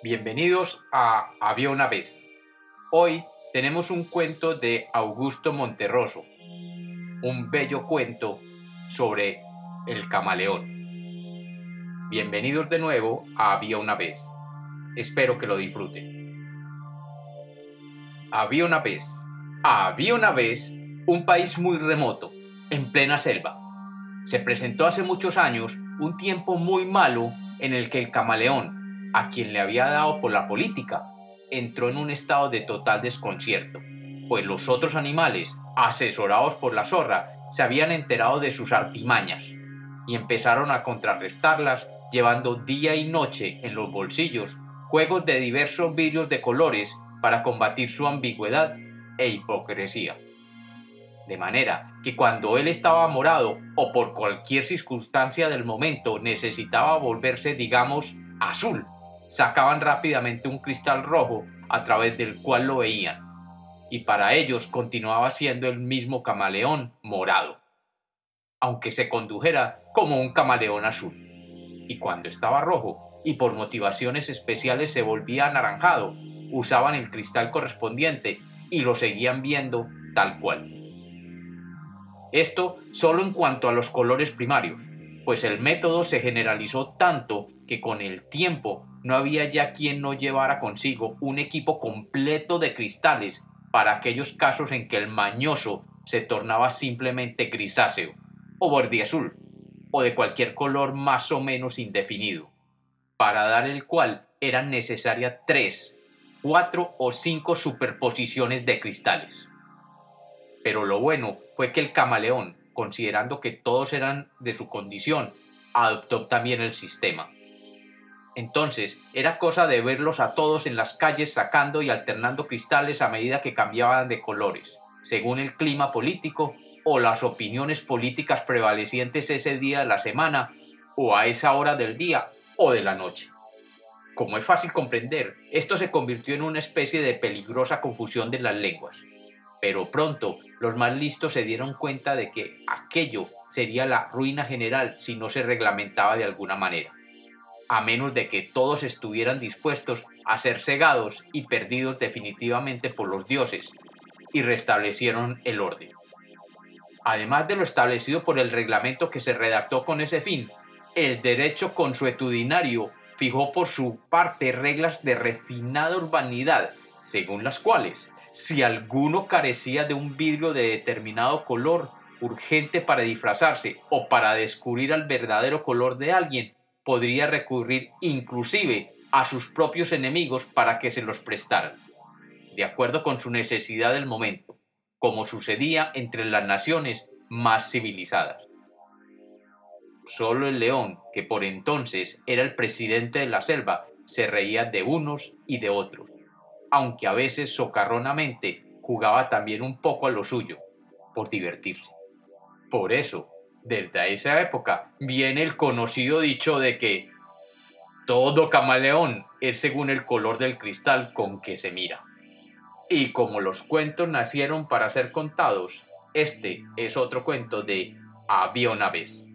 Bienvenidos a Había una vez. Hoy tenemos un cuento de Augusto Monterroso, un bello cuento sobre el camaleón. Bienvenidos de nuevo a Había una vez. Espero que lo disfruten. Había una vez, había una vez un país muy remoto, en plena selva. Se presentó hace muchos años un tiempo muy malo en el que el camaleón, a quien le había dado por la política, entró en un estado de total desconcierto, pues los otros animales, asesorados por la zorra, se habían enterado de sus artimañas y empezaron a contrarrestarlas llevando día y noche en los bolsillos juegos de diversos vidrios de colores para combatir su ambigüedad e hipocresía. De manera que cuando él estaba morado o por cualquier circunstancia del momento necesitaba volverse, digamos, azul, sacaban rápidamente un cristal rojo a través del cual lo veían, y para ellos continuaba siendo el mismo camaleón morado, aunque se condujera como un camaleón azul. Y cuando estaba rojo y por motivaciones especiales se volvía anaranjado, usaban el cristal correspondiente y lo seguían viendo tal cual. Esto solo en cuanto a los colores primarios, pues el método se generalizó tanto que con el tiempo no había ya quien no llevara consigo un equipo completo de cristales para aquellos casos en que el mañoso se tornaba simplemente grisáceo, o azul o de cualquier color más o menos indefinido, para dar el cual eran necesarias tres, cuatro o cinco superposiciones de cristales. Pero lo bueno fue que el camaleón, considerando que todos eran de su condición, adoptó también el sistema entonces era cosa de verlos a todos en las calles sacando y alternando cristales a medida que cambiaban de colores, según el clima político o las opiniones políticas prevalecientes ese día de la semana o a esa hora del día o de la noche. Como es fácil comprender, esto se convirtió en una especie de peligrosa confusión de las lenguas. Pero pronto los más listos se dieron cuenta de que aquello sería la ruina general si no se reglamentaba de alguna manera a menos de que todos estuvieran dispuestos a ser cegados y perdidos definitivamente por los dioses, y restablecieron el orden. Además de lo establecido por el reglamento que se redactó con ese fin, el derecho consuetudinario fijó por su parte reglas de refinada urbanidad, según las cuales, si alguno carecía de un vidrio de determinado color urgente para disfrazarse o para descubrir el verdadero color de alguien, podría recurrir inclusive a sus propios enemigos para que se los prestaran, de acuerdo con su necesidad del momento, como sucedía entre las naciones más civilizadas. Solo el león, que por entonces era el presidente de la selva, se reía de unos y de otros, aunque a veces socarronamente jugaba también un poco a lo suyo, por divertirse. Por eso, desde esa época viene el conocido dicho de que todo camaleón es según el color del cristal con que se mira. Y como los cuentos nacieron para ser contados, este es otro cuento de Había una vez.